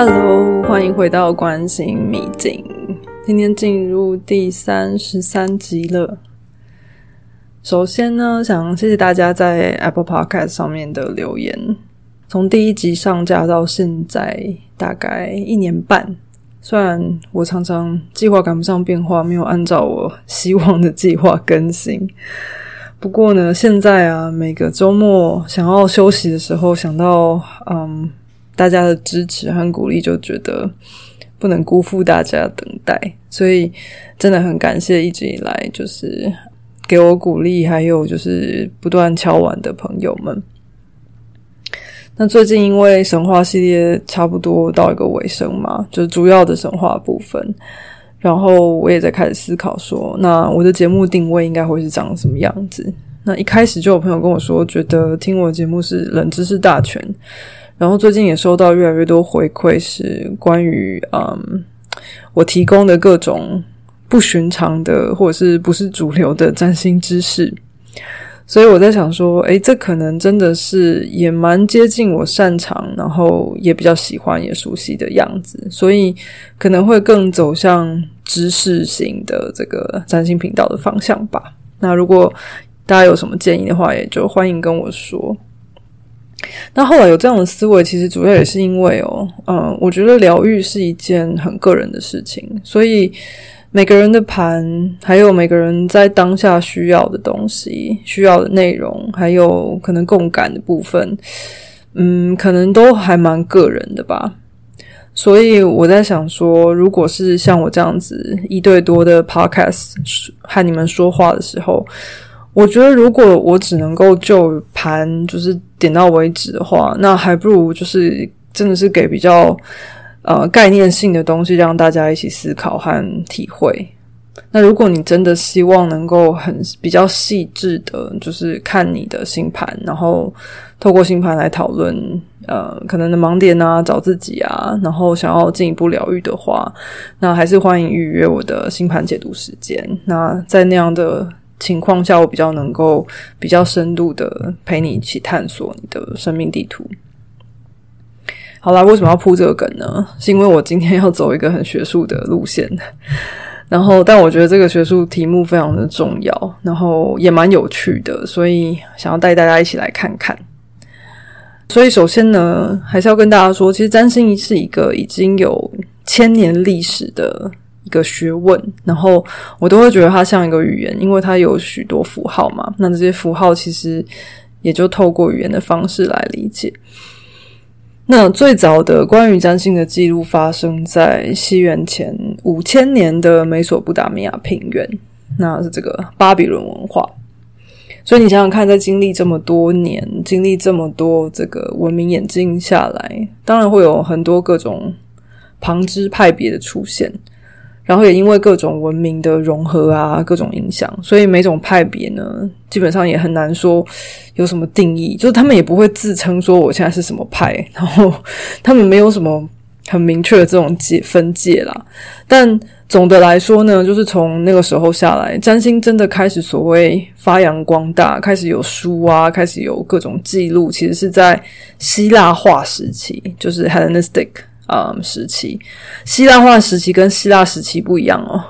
Hello，欢迎回到关心秘境。今天进入第三十三集了。首先呢，想谢谢大家在 Apple Podcast 上面的留言。从第一集上架到现在，大概一年半。虽然我常常计划赶不上变化，没有按照我希望的计划更新，不过呢，现在啊，每个周末想要休息的时候，想到嗯。大家的支持和鼓励，就觉得不能辜负大家的等待，所以真的很感谢一直以来就是给我鼓励，还有就是不断敲碗的朋友们。那最近因为神话系列差不多到一个尾声嘛，就是主要的神话部分，然后我也在开始思考说，那我的节目定位应该会是长什么样子？那一开始就有朋友跟我说，觉得听我的节目是冷知识大全。然后最近也收到越来越多回馈，是关于嗯，我提供的各种不寻常的或者是不是主流的占星知识，所以我在想说，诶，这可能真的是也蛮接近我擅长，然后也比较喜欢也熟悉的样子，所以可能会更走向知识型的这个占星频道的方向吧。那如果大家有什么建议的话，也就欢迎跟我说。那后来有这样的思维，其实主要也是因为哦，嗯，我觉得疗愈是一件很个人的事情，所以每个人的盘，还有每个人在当下需要的东西、需要的内容，还有可能共感的部分，嗯，可能都还蛮个人的吧。所以我在想说，如果是像我这样子一对多的 podcast 和你们说话的时候。我觉得，如果我只能够就盘就是点到为止的话，那还不如就是真的是给比较呃概念性的东西，让大家一起思考和体会。那如果你真的希望能够很比较细致的，就是看你的星盘，然后透过星盘来讨论呃可能的盲点啊，找自己啊，然后想要进一步疗愈的话，那还是欢迎预约我的星盘解读时间。那在那样的。情况下，我比较能够比较深度的陪你一起探索你的生命地图。好啦，为什么要铺这个梗呢？是因为我今天要走一个很学术的路线，然后但我觉得这个学术题目非常的重要，然后也蛮有趣的，所以想要带大家一起来看看。所以首先呢，还是要跟大家说，其实占星是一个已经有千年历史的。一个学问，然后我都会觉得它像一个语言，因为它有许多符号嘛。那这些符号其实也就透过语言的方式来理解。那最早的关于占星的记录发生在西元前五千年的美索不达米亚平原，那是这个巴比伦文化。所以你想想看，在经历这么多年，经历这么多这个文明演进下来，当然会有很多各种旁支派别的出现。然后也因为各种文明的融合啊，各种影响，所以每种派别呢，基本上也很难说有什么定义，就是他们也不会自称说我现在是什么派，然后他们没有什么很明确的这种界分界啦。但总的来说呢，就是从那个时候下来，占星真的开始所谓发扬光大，开始有书啊，开始有各种记录，其实是在希腊化时期，就是 Hellenistic。嗯，时期，希腊化时期跟希腊时期不一样哦。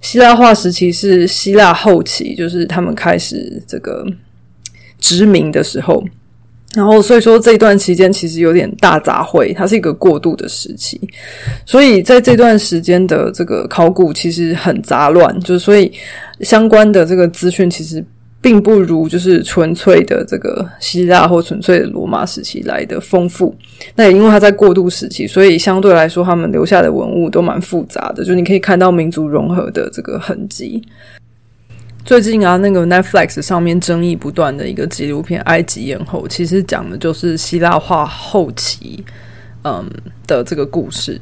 希腊化时期是希腊后期，就是他们开始这个殖民的时候。然后，所以说这段期间其实有点大杂烩，它是一个过渡的时期。所以在这段时间的这个考古其实很杂乱，就是所以相关的这个资讯其实。并不如就是纯粹的这个希腊或纯粹的罗马时期来的丰富。那也因为它在过渡时期，所以相对来说，他们留下的文物都蛮复杂的。就你可以看到民族融合的这个痕迹。最近啊，那个 Netflix 上面争议不断的一个纪录片《埃及艳后》，其实讲的就是希腊化后期嗯的这个故事。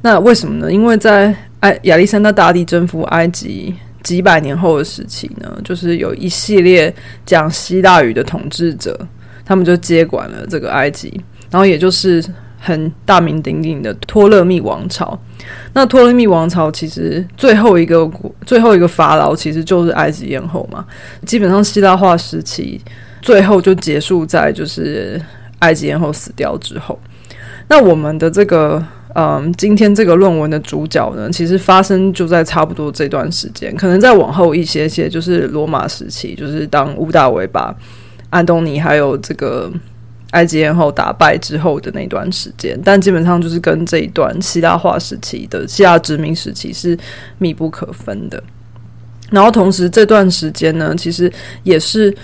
那为什么呢？因为在埃亚历山大大帝征服埃及。几百年后的时期呢，就是有一系列讲希腊语的统治者，他们就接管了这个埃及，然后也就是很大名鼎鼎的托勒密王朝。那托勒密王朝其实最后一个最后一个法老其实就是埃及艳后嘛，基本上希腊化时期最后就结束在就是埃及艳后死掉之后。那我们的这个嗯，今天这个论文的主角呢，其实发生就在差不多这段时间，可能再往后一些些，就是罗马时期，就是当屋大维把安东尼还有这个埃及艳后打败之后的那段时间。但基本上就是跟这一段希腊化时期的希腊殖民时期是密不可分的。然后同时这段时间呢，其实也是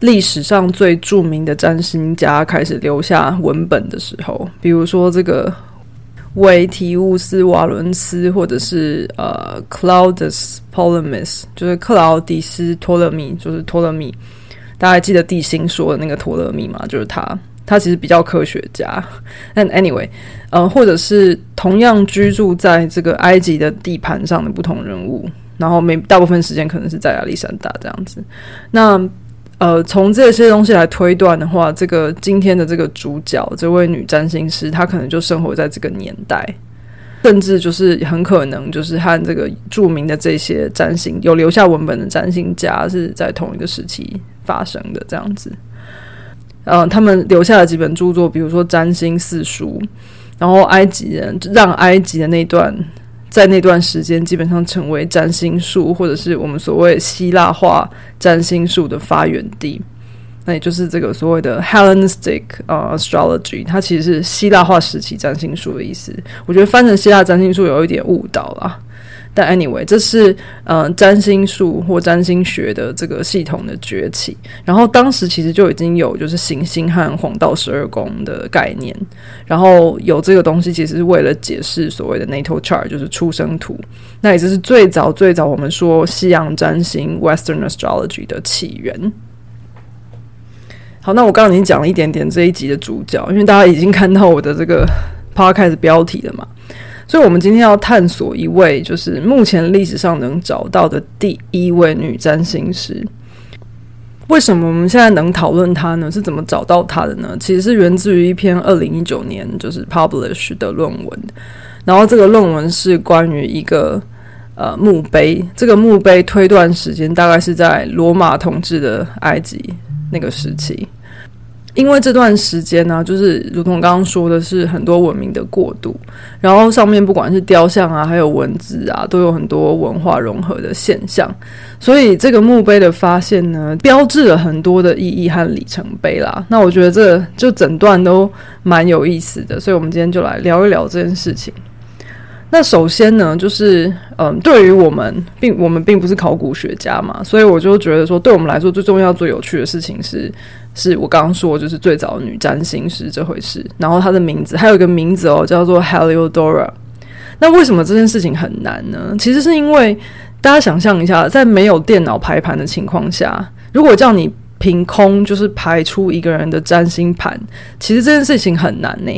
历史上最著名的占星家开始留下文本的时候，比如说这个。维提乌斯·瓦伦斯，或者是呃，Claudius Ptolemys，就是克劳迪斯·托勒密，就是托勒密。大家还记得地心说的那个托勒密吗？就是他，他其实比较科学家。但 anyway，呃，或者是同样居住在这个埃及的地盘上的不同人物，然后每大部分时间可能是在亚历山大这样子。那呃，从这些东西来推断的话，这个今天的这个主角，这位女占星师，她可能就生活在这个年代，甚至就是很可能就是和这个著名的这些占星有留下文本的占星家是在同一个时期发生的这样子。嗯，他们留下了几本著作，比如说《占星四书》，然后埃及人让埃及的那段。在那段时间，基本上成为占星术，或者是我们所谓希腊化占星术的发源地。那也就是这个所谓的 Hellenistic 啊 astrology，它其实是希腊化时期占星术的意思。我觉得翻成希腊占星术有一点误导了。但 anyway，这是呃占星术或占星学的这个系统的崛起。然后当时其实就已经有就是行星和黄道十二宫的概念。然后有这个东西，其实是为了解释所谓的 natal chart，就是出生图。那也就是最早最早我们说西洋占星 Western astrology 的起源。好，那我刚刚已经讲了一点点这一集的主角，因为大家已经看到我的这个 podcast 标题了嘛。所以，我们今天要探索一位，就是目前历史上能找到的第一位女占星师。为什么我们现在能讨论她呢？是怎么找到她的呢？其实是源自于一篇二零一九年就是 publish 的论文。然后，这个论文是关于一个呃墓碑。这个墓碑推断时间大概是在罗马统治的埃及那个时期。因为这段时间呢，就是如同刚刚说的是很多文明的过渡，然后上面不管是雕像啊，还有文字啊，都有很多文化融合的现象，所以这个墓碑的发现呢，标志了很多的意义和里程碑啦。那我觉得这就整段都蛮有意思的，所以我们今天就来聊一聊这件事情。那首先呢，就是嗯，对于我们并我们并不是考古学家嘛，所以我就觉得说，对我们来说最重要、最有趣的事情是。是我刚刚说，就是最早女占星师这回事。然后她的名字还有一个名字哦，叫做 Heliodora。那为什么这件事情很难呢？其实是因为大家想象一下，在没有电脑排盘的情况下，如果叫你凭空就是排出一个人的占星盘，其实这件事情很难呢。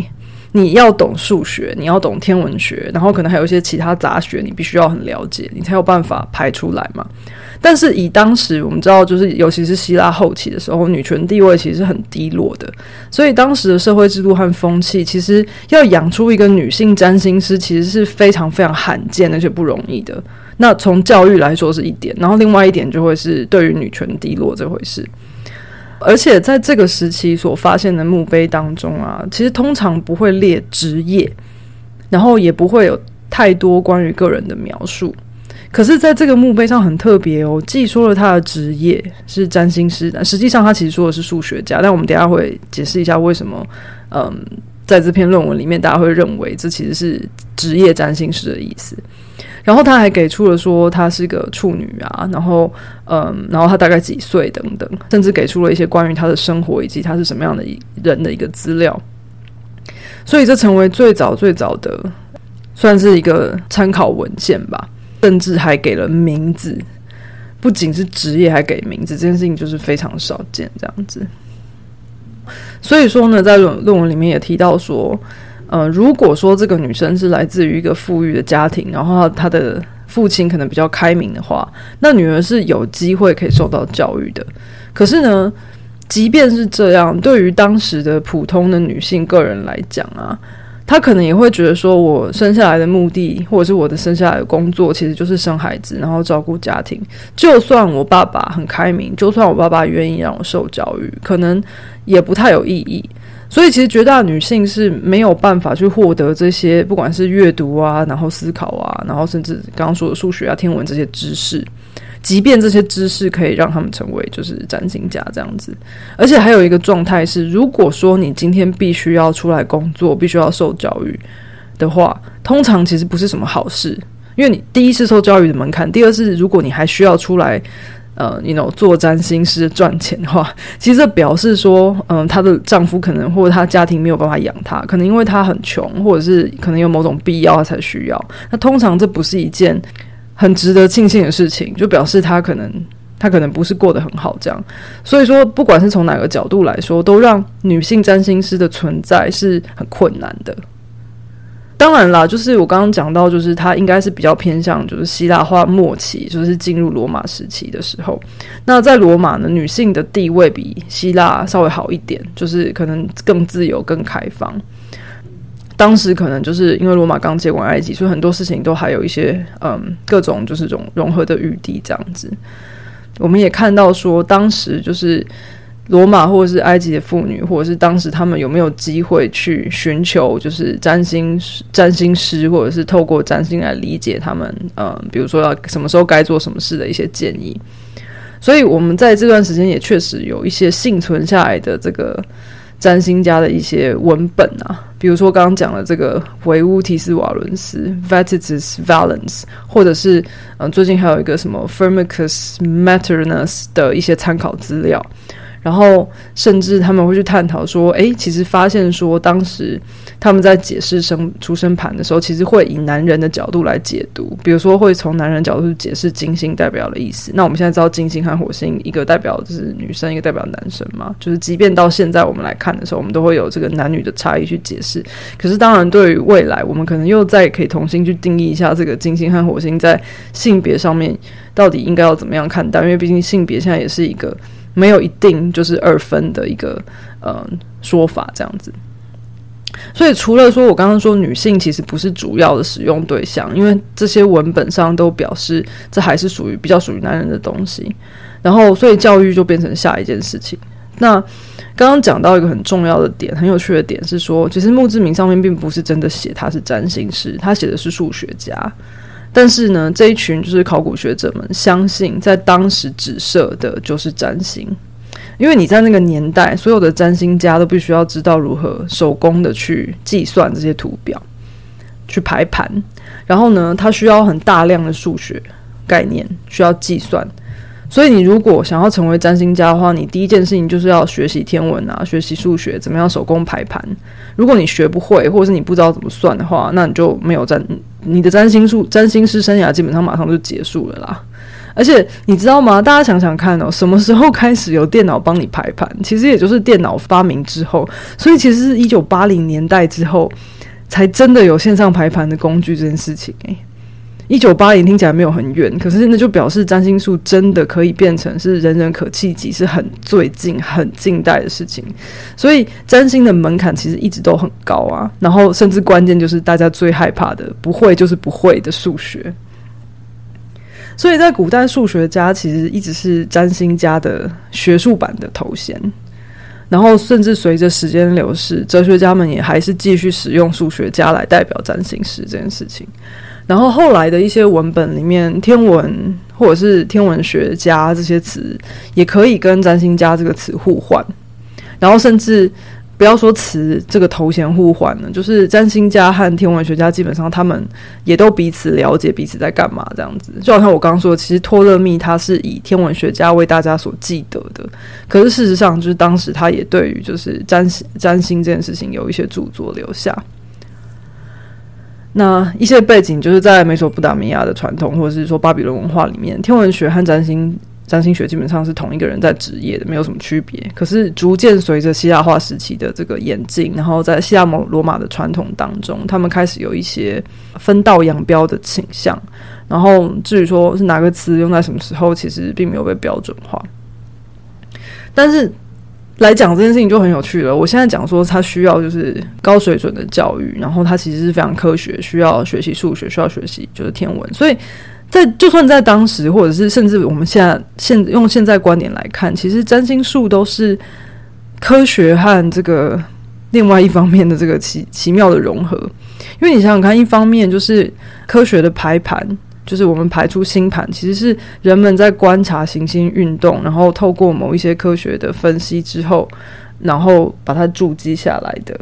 你要懂数学，你要懂天文学，然后可能还有一些其他杂学，你必须要很了解，你才有办法排出来嘛。但是以当时我们知道，就是尤其是希腊后期的时候，女权地位其实是很低落的，所以当时的社会制度和风气，其实要养出一个女性占星师，其实是非常非常罕见而且不容易的。那从教育来说是一点，然后另外一点就会是对于女权低落这回事。而且在这个时期所发现的墓碑当中啊，其实通常不会列职业，然后也不会有太多关于个人的描述。可是，在这个墓碑上很特别哦，既说了他的职业是占星师，但实际上他其实说的是数学家。但我们等下会解释一下为什么，嗯，在这篇论文里面，大家会认为这其实是职业占星师的意思。然后他还给出了说他是个处女啊，然后嗯，然后他大概几岁等等，甚至给出了一些关于他的生活以及他是什么样的一人的一个资料。所以这成为最早最早的，算是一个参考文献吧。甚至还给了名字，不仅是职业，还给名字，这件事情就是非常少见这样子。所以说呢，在论论文里面也提到说，呃，如果说这个女生是来自于一个富裕的家庭，然后她的父亲可能比较开明的话，那女儿是有机会可以受到教育的。可是呢，即便是这样，对于当时的普通的女性个人来讲啊。她可能也会觉得说，我生下来的目的，或者是我的生下来的工作，其实就是生孩子，然后照顾家庭。就算我爸爸很开明，就算我爸爸愿意让我受教育，可能也不太有意义。所以其实绝大女性是没有办法去获得这些，不管是阅读啊，然后思考啊，然后甚至刚刚说的数学啊、天文这些知识。即便这些知识可以让他们成为就是占星家这样子，而且还有一个状态是，如果说你今天必须要出来工作，必须要受教育的话，通常其实不是什么好事，因为你第一次受教育的门槛，第二是如果你还需要出来，呃，你 know 做占星师赚钱的话，其实这表示说，嗯，她的丈夫可能或者她家庭没有办法养她，可能因为她很穷，或者是可能有某种必要才需要。那通常这不是一件。很值得庆幸的事情，就表示她可能她可能不是过得很好，这样。所以说，不管是从哪个角度来说，都让女性占星师的存在是很困难的。当然啦，就是我刚刚讲到，就是他应该是比较偏向就是希腊化末期，就是进入罗马时期的时候。那在罗马呢，女性的地位比希腊稍微好一点，就是可能更自由、更开放。当时可能就是因为罗马刚接管埃及，所以很多事情都还有一些嗯各种就是融融合的余地这样子。我们也看到说，当时就是罗马或者是埃及的妇女，或者是当时他们有没有机会去寻求就是占星占星师，或者是透过占星来理解他们嗯，比如说要什么时候该做什么事的一些建议。所以我们在这段时间也确实有一些幸存下来的这个。占星家的一些文本啊，比如说刚刚讲的这个维乌提斯瓦伦斯 （Vatitus Valens），或者是嗯，最近还有一个什么 Firmicus Maternus 的一些参考资料。然后，甚至他们会去探讨说，诶，其实发现说，当时他们在解释生出生盘的时候，其实会以男人的角度来解读，比如说会从男人角度去解释金星代表的意思。那我们现在知道金星和火星，一个代表就是女生，一个代表男生嘛。就是即便到现在我们来看的时候，我们都会有这个男女的差异去解释。可是，当然对于未来，我们可能又再可以重新去定义一下这个金星和火星在性别上面到底应该要怎么样看待，因为毕竟性别现在也是一个。没有一定就是二分的一个呃说法这样子，所以除了说我刚刚说女性其实不是主要的使用对象，因为这些文本上都表示这还是属于比较属于男人的东西，然后所以教育就变成下一件事情。那刚刚讲到一个很重要的点，很有趣的点是说，其实墓志铭上面并不是真的写他是占星师，他写的是数学家。但是呢，这一群就是考古学者们相信，在当时指涉的就是占星，因为你在那个年代，所有的占星家都必须要知道如何手工的去计算这些图表，去排盘，然后呢，它需要很大量的数学概念，需要计算。所以，你如果想要成为占星家的话，你第一件事情就是要学习天文啊，学习数学，怎么样手工排盘。如果你学不会，或者是你不知道怎么算的话，那你就没有占你的占星术、占星师生涯基本上马上就结束了啦。而且你知道吗？大家想想看哦，什么时候开始有电脑帮你排盘？其实也就是电脑发明之后，所以其实是一九八零年代之后才真的有线上排盘的工具这件事情诶。一九八零听起来没有很远，可是那就表示占星术真的可以变成是人人可企及，是很最近、很近代的事情。所以占星的门槛其实一直都很高啊。然后甚至关键就是大家最害怕的，不会就是不会的数学。所以在古代，数学家其实一直是占星家的学术版的头衔。然后甚至随着时间流逝，哲学家们也还是继续使用数学家来代表占星师这件事情。然后后来的一些文本里面，天文或者是天文学家这些词，也可以跟占星家这个词互换。然后甚至不要说词这个头衔互换了，就是占星家和天文学家基本上他们也都彼此了解彼此在干嘛这样子。就好像我刚刚说，其实托勒密他是以天文学家为大家所记得的，可是事实上就是当时他也对于就是占星占星这件事情有一些著作留下。那一些背景就是在美索不达米亚的传统，或者是说巴比伦文化里面，天文学和占星占星学基本上是同一个人在职业的，没有什么区别。可是逐渐随着希腊化时期的这个演进，然后在希腊罗马的传统当中，他们开始有一些分道扬镳的倾向。然后至于说是哪个词用在什么时候，其实并没有被标准化。但是。来讲这件事情就很有趣了。我现在讲说，他需要就是高水准的教育，然后他其实是非常科学，需要学习数学，需要学习就是天文。所以在就算在当时，或者是甚至我们现在现用现在观点来看，其实占星术都是科学和这个另外一方面的这个奇奇妙的融合。因为你想想看，一方面就是科学的排盘，就是我们排出星盘，其实是人们在观察行星运动，然后透过某一些科学的分析之后，然后把它注记下来的。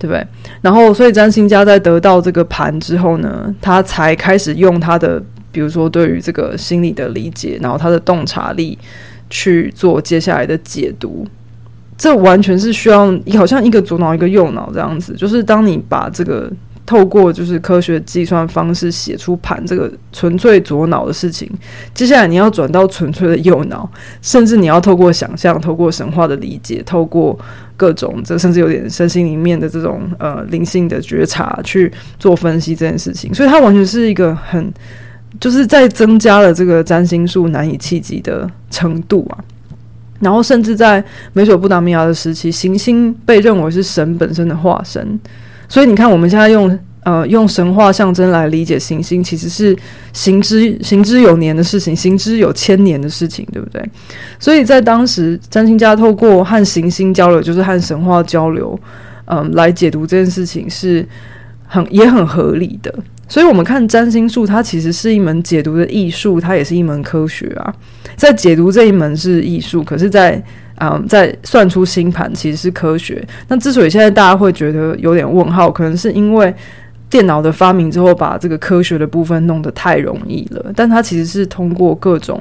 对不对？然后，所以占星家在得到这个盘之后呢，他才开始用他的，比如说对于这个心理的理解，然后他的洞察力去做接下来的解读。这完全是需要，好像一个左脑一个右脑这样子，就是当你把这个。透过就是科学计算方式写出盘这个纯粹左脑的事情，接下来你要转到纯粹的右脑，甚至你要透过想象、透过神话的理解、透过各种这甚至有点身心里面的这种呃灵性的觉察去做分析这件事情，所以它完全是一个很就是在增加了这个占星术难以企及的程度啊。然后甚至在美索不达米亚的时期，行星被认为是神本身的化身。所以你看，我们现在用呃用神话象征来理解行星，其实是行之行之有年的事情，行之有千年的事情，对不对？所以在当时，占星家透过和行星交流，就是和神话交流，嗯，来解读这件事情是很也很合理的。所以，我们看占星术，它其实是一门解读的艺术，它也是一门科学啊。在解读这一门是艺术，可是，在嗯，在算出星盘其实是科学。那之所以现在大家会觉得有点问号，可能是因为电脑的发明之后，把这个科学的部分弄得太容易了。但它其实是通过各种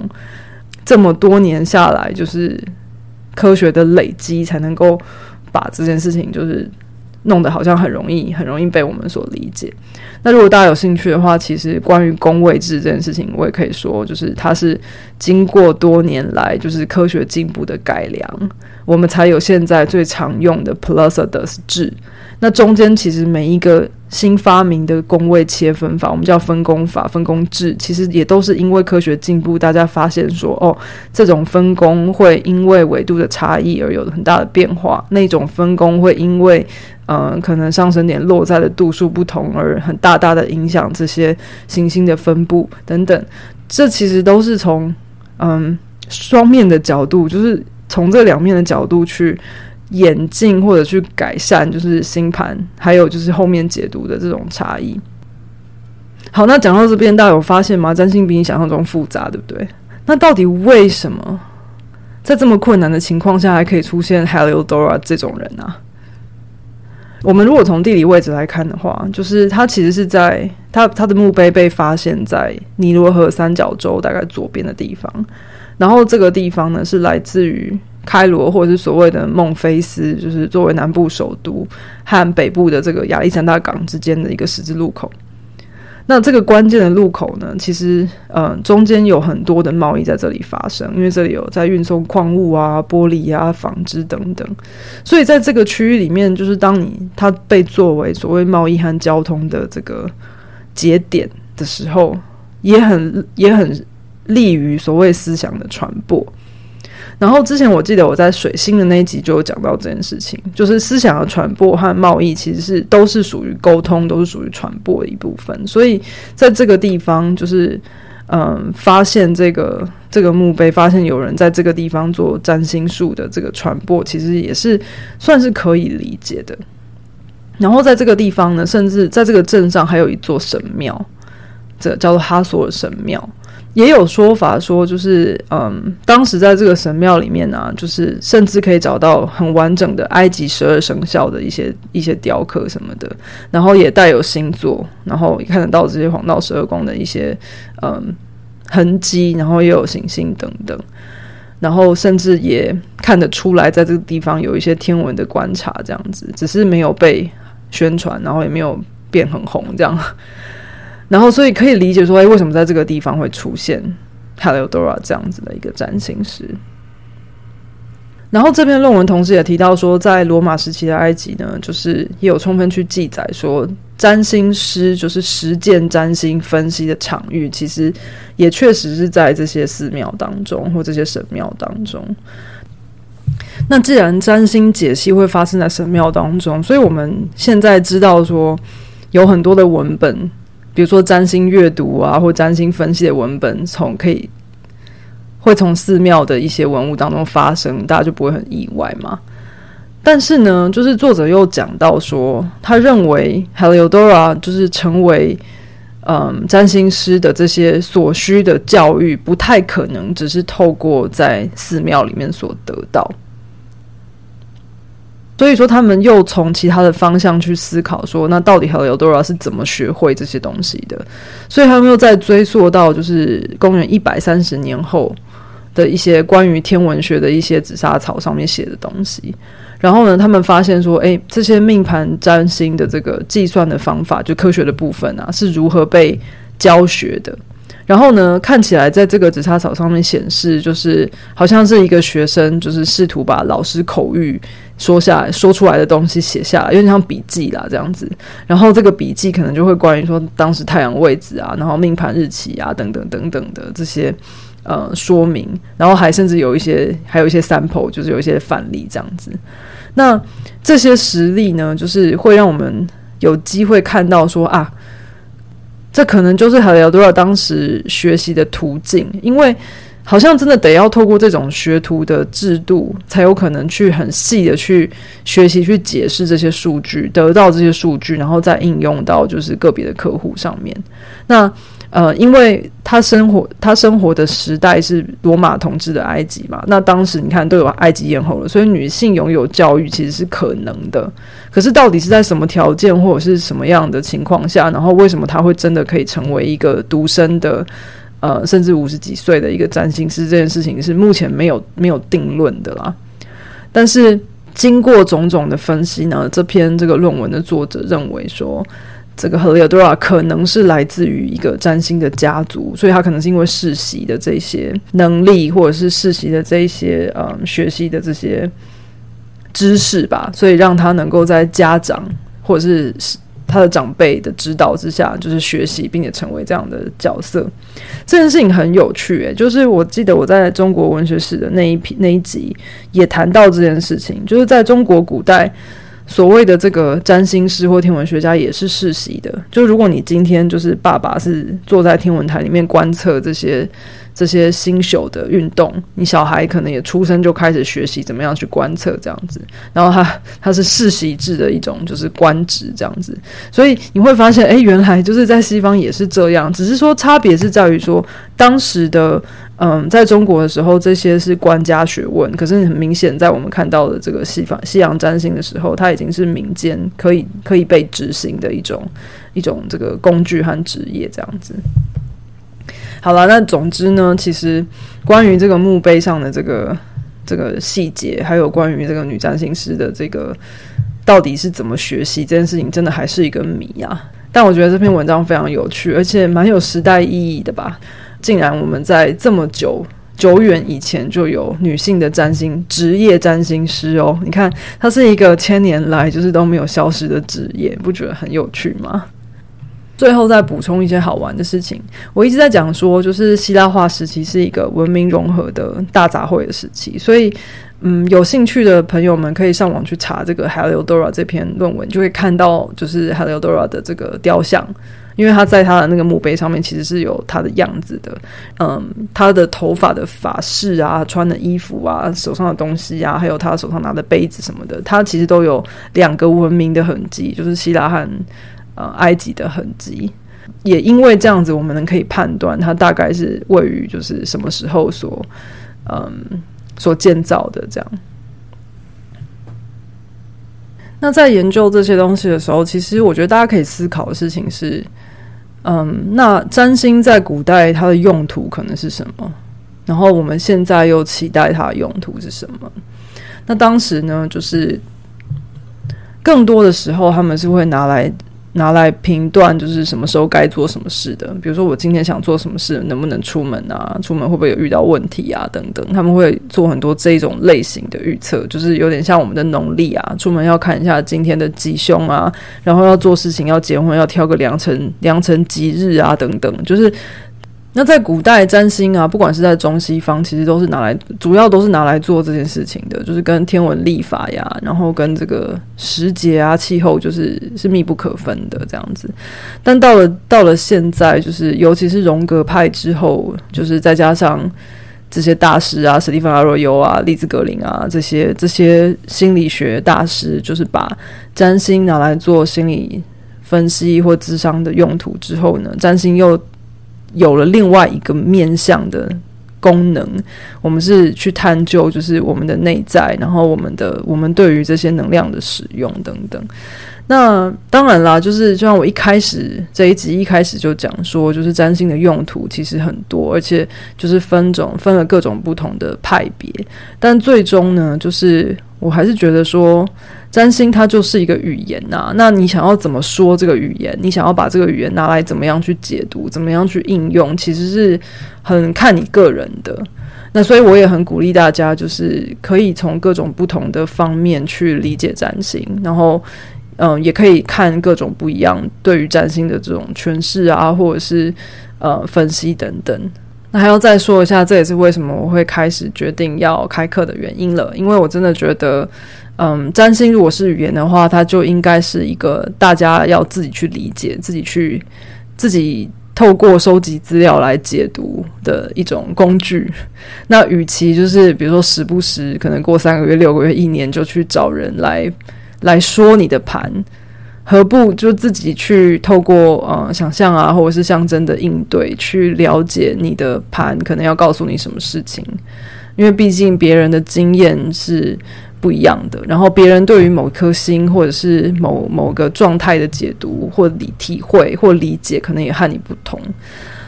这么多年下来，就是科学的累积，才能够把这件事情就是弄得好像很容易，很容易被我们所理解。那如果大家有兴趣的话，其实关于宫位制这件事情，我也可以说，就是它是经过多年来就是科学进步的改良，我们才有现在最常用的 Plusades 制。那中间其实每一个新发明的宫位切分法，我们叫分工法、分工制，其实也都是因为科学进步，大家发现说，哦，这种分工会因为纬度的差异而有很大的变化，那种分工会因为嗯，可能上升点落在的度数不同，而很大大的影响这些行星的分布等等。这其实都是从嗯双面的角度，就是从这两面的角度去演进或者去改善，就是星盘，还有就是后面解读的这种差异。好，那讲到这边，大家有发现吗？占星比你想象中复杂，对不对？那到底为什么在这么困难的情况下，还可以出现 Heliodora 这种人呢？我们如果从地理位置来看的话，就是他其实是在他他的墓碑被发现在尼罗河三角洲大概左边的地方，然后这个地方呢是来自于开罗或者是所谓的孟菲斯，就是作为南部首都和北部的这个亚历山大港之间的一个十字路口。那这个关键的路口呢，其实呃中间有很多的贸易在这里发生，因为这里有在运送矿物啊、玻璃啊、纺织等等，所以在这个区域里面，就是当你它被作为所谓贸易和交通的这个节点的时候，也很也很利于所谓思想的传播。然后之前我记得我在水星的那一集就有讲到这件事情，就是思想的传播和贸易其实是都是属于沟通，都是属于传播的一部分。所以在这个地方，就是嗯，发现这个这个墓碑，发现有人在这个地方做占星术的这个传播，其实也是算是可以理解的。然后在这个地方呢，甚至在这个镇上还有一座神庙，这叫做哈索尔神庙。也有说法说，就是嗯，当时在这个神庙里面呢，就是甚至可以找到很完整的埃及十二生肖的一些一些雕刻什么的，然后也带有星座，然后也看得到这些黄道十二宫的一些嗯痕迹，然后也有行星等等，然后甚至也看得出来，在这个地方有一些天文的观察，这样子，只是没有被宣传，然后也没有变很红这样。然后，所以可以理解说，哎，为什么在这个地方会出现 Heliodora 这样子的一个占星师？然后这篇论文同时也提到说，在罗马时期的埃及呢，就是也有充分去记载说，占星师就是实践占星分析的场域，其实也确实是在这些寺庙当中或这些神庙当中。那既然占星解析会发生在神庙当中，所以我们现在知道说，有很多的文本。比如说占星阅读啊，或占星分析的文本，从可以会从寺庙的一些文物当中发生，大家就不会很意外嘛。但是呢，就是作者又讲到说，他认为 Heliodora 就是成为嗯占星师的这些所需的教育，不太可能只是透过在寺庙里面所得到。所以说，他们又从其他的方向去思考，说那到底 Heliodora 是怎么学会这些东西的？所以他们又在追溯到就是公元一百三十年后的一些关于天文学的一些紫砂草上面写的东西。然后呢，他们发现说，诶，这些命盘占星的这个计算的方法，就科学的部分啊，是如何被教学的？然后呢，看起来在这个紫砂草上面显示，就是好像是一个学生，就是试图把老师口语说下来说出来的东西写下来，有点像笔记啦这样子。然后这个笔记可能就会关于说当时太阳位置啊，然后命盘日期啊等等等等的这些呃说明，然后还甚至有一些还有一些 sample，就是有一些范例这样子。那这些实例呢，就是会让我们有机会看到说啊。这可能就是海雷多尔当时学习的途径，因为好像真的得要透过这种学徒的制度，才有可能去很细的去学习、去解释这些数据，得到这些数据，然后再应用到就是个别的客户上面。那呃，因为他生活他生活的时代是罗马统治的埃及嘛，那当时你看都有埃及艳后了，所以女性拥有教育其实是可能的。可是到底是在什么条件或者是什么样的情况下，然后为什么他会真的可以成为一个独生的呃，甚至五十几岁的一个占星师？这件事情是目前没有没有定论的啦。但是经过种种的分析呢，这篇这个论文的作者认为说。这个 Heliodora 可能是来自于一个占星的家族，所以他可能是因为世袭的这些能力，或者是世袭的这些嗯学习的这些知识吧，所以让他能够在家长或者是他的长辈的指导之下，就是学习并且成为这样的角色。这件事情很有趣，诶，就是我记得我在中国文学史的那一批那一集也谈到这件事情，就是在中国古代。所谓的这个占星师或天文学家也是世袭的，就如果你今天就是爸爸是坐在天文台里面观测这些。这些星宿的运动，你小孩可能也出生就开始学习怎么样去观测这样子，然后他他是世袭制的一种就是官职这样子，所以你会发现，哎，原来就是在西方也是这样，只是说差别是在于说当时的嗯，在中国的时候这些是官家学问，可是很明显在我们看到的这个西方西洋占星的时候，它已经是民间可以可以被执行的一种一种这个工具和职业这样子。好了，那总之呢，其实关于这个墓碑上的这个这个细节，还有关于这个女占星师的这个到底是怎么学习这件事情，真的还是一个谜啊。但我觉得这篇文章非常有趣，而且蛮有时代意义的吧。竟然我们在这么久久远以前就有女性的占星职业占星师哦，你看，它是一个千年来就是都没有消失的职业，不觉得很有趣吗？最后再补充一些好玩的事情。我一直在讲说，就是希腊化时期是一个文明融合的大杂烩的时期，所以，嗯，有兴趣的朋友们可以上网去查这个 Heliodora 这篇论文，就会看到就是 Heliodora 的这个雕像，因为他在他的那个墓碑上面其实是有他的样子的。嗯，他的头发的发饰啊，穿的衣服啊，手上的东西啊，还有他手上拿的杯子什么的，他其实都有两个文明的痕迹，就是希腊和。呃，埃及的痕迹，也因为这样子，我们能可以判断它大概是位于就是什么时候所嗯所建造的这样。那在研究这些东西的时候，其实我觉得大家可以思考的事情是，嗯，那占星在古代它的用途可能是什么？然后我们现在又期待它的用途是什么？那当时呢，就是更多的时候，他们是会拿来。拿来评断就是什么时候该做什么事的，比如说我今天想做什么事，能不能出门啊？出门会不会有遇到问题啊？等等，他们会做很多这种类型的预测，就是有点像我们的农历啊，出门要看一下今天的吉凶啊，然后要做事情要结婚要挑个良辰良辰吉日啊，等等，就是。那在古代占星啊，不管是在中西方，其实都是拿来，主要都是拿来做这件事情的，就是跟天文历法呀，然后跟这个时节啊、气候，就是是密不可分的这样子。但到了到了现在，就是尤其是荣格派之后，就是再加上这些大师啊，史蒂芬·阿若尤啊，利兹·格林啊，这些这些心理学大师，就是把占星拿来做心理分析或智商的用途之后呢，占星又有了另外一个面向的功能。我们是去探究，就是我们的内在，然后我们的我们对于这些能量的使用等等。那当然啦，就是就像我一开始这一集一开始就讲说，就是占星的用途其实很多，而且就是分种分了各种不同的派别。但最终呢，就是我还是觉得说，占星它就是一个语言呐。那你想要怎么说这个语言？你想要把这个语言拿来怎么样去解读？怎么样去应用？其实是很看你个人的。那所以我也很鼓励大家，就是可以从各种不同的方面去理解占星，然后。嗯，也可以看各种不一样对于占星的这种诠释啊，或者是呃分析等等。那还要再说一下，这也是为什么我会开始决定要开课的原因了。因为我真的觉得，嗯，占星如果是语言的话，它就应该是一个大家要自己去理解、自己去自己透过收集资料来解读的一种工具。那与其就是比如说时不时可能过三个月、六个月、一年就去找人来。来说你的盘，何不就自己去透过呃想象啊，或者是象征的应对，去了解你的盘可能要告诉你什么事情？因为毕竟别人的经验是不一样的，然后别人对于某颗星或者是某某个状态的解读或理体会或理解，可能也和你不同。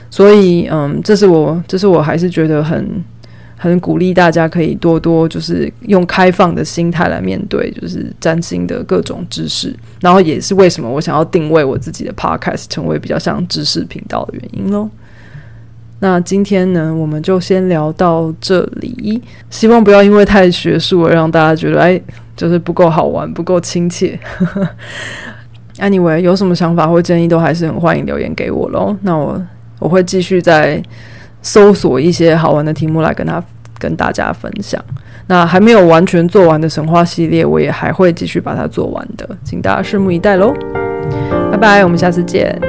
所以，嗯，这是我，这是我还是觉得很。很鼓励大家可以多多就是用开放的心态来面对，就是占星的各种知识，然后也是为什么我想要定位我自己的 podcast 成为比较像知识频道的原因喽。那今天呢，我们就先聊到这里，希望不要因为太学术而让大家觉得哎，就是不够好玩、不够亲切。Anyway，有什么想法或建议都还是很欢迎留言给我喽。那我我会继续再。搜索一些好玩的题目来跟他跟大家分享。那还没有完全做完的神话系列，我也还会继续把它做完的，请大家拭目以待喽。拜拜，我们下次见。